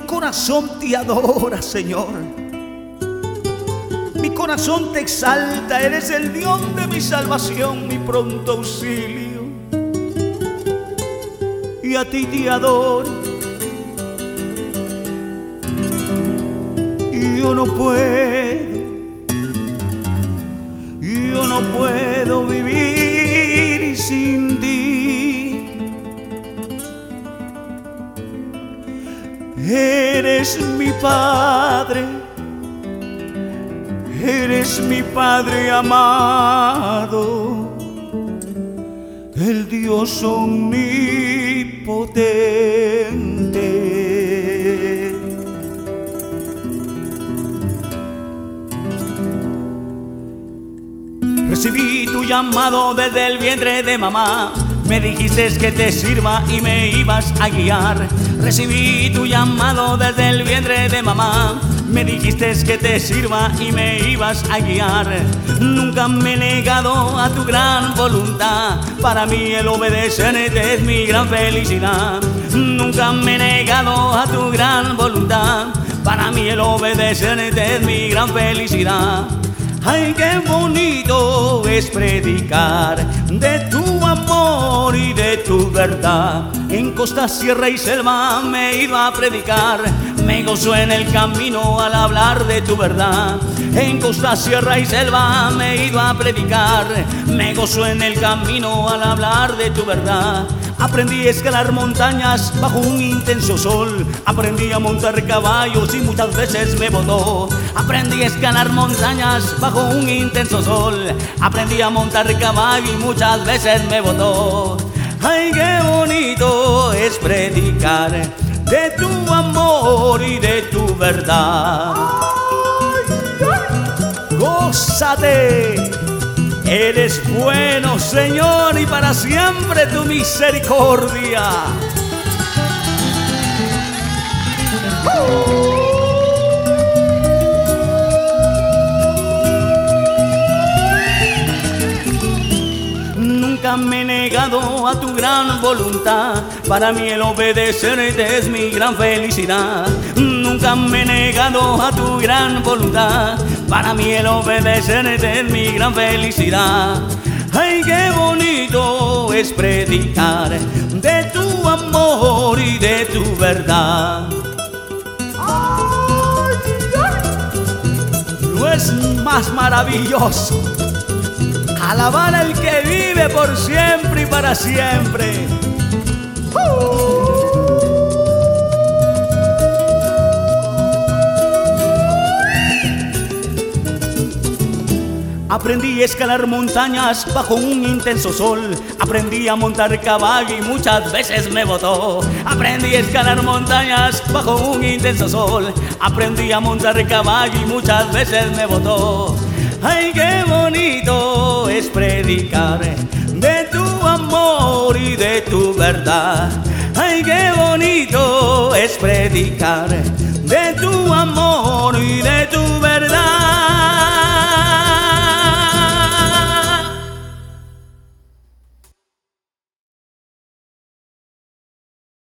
corazón te adora, Señor. Mi corazón te exalta, eres el Dios de mi salvación, mi pronto auxilio. Y a ti te adoro. Y yo no puedo, yo no puedo vivir Eres mi Padre, eres mi Padre amado, el Dios omnipotente. Recibí tu llamado desde el vientre de mamá. Me dijiste que te sirva y me ibas a guiar. Recibí tu llamado desde el vientre de mamá. Me dijiste que te sirva y me ibas a guiar. Nunca me he negado a tu gran voluntad. Para mí el obedecerte es mi gran felicidad. Nunca me he negado a tu gran voluntad. Para mí el obedecerte es mi gran felicidad. Ay, qué bonito es predicar de tu tu verdad. En costa, sierra y selva me iba a predicar. Me gozo en el camino al hablar de tu verdad. En costa, sierra y selva me iba a predicar. Me gozo en el camino al hablar de tu verdad. Aprendí a escalar montañas bajo un intenso sol. Aprendí a montar caballos y muchas veces me botó. Aprendí a escalar montañas bajo un intenso sol. Aprendí a montar caballo y muchas veces me botó. Ay, qué bonito es predicar de tu amor y de tu verdad. Gózate. Eres bueno, Señor, y para siempre tu misericordia. Nunca me he negado a tu gran voluntad. Para mí el obedecerte es mi gran felicidad. Nunca me he negado a tu gran voluntad. Para mí el obedecerte es mi gran felicidad. Ay, qué bonito es predicar de tu amor y de tu verdad. No es más maravilloso alabar al que vive por siempre y para siempre. Aprendí a escalar montañas bajo un intenso sol. Aprendí a montar caballo y muchas veces me botó. Aprendí a escalar montañas bajo un intenso sol. Aprendí a montar caballo y muchas veces me botó. Ay, qué bonito de tu amor y de tu verdad. Ay, qué bonito es predicar de tu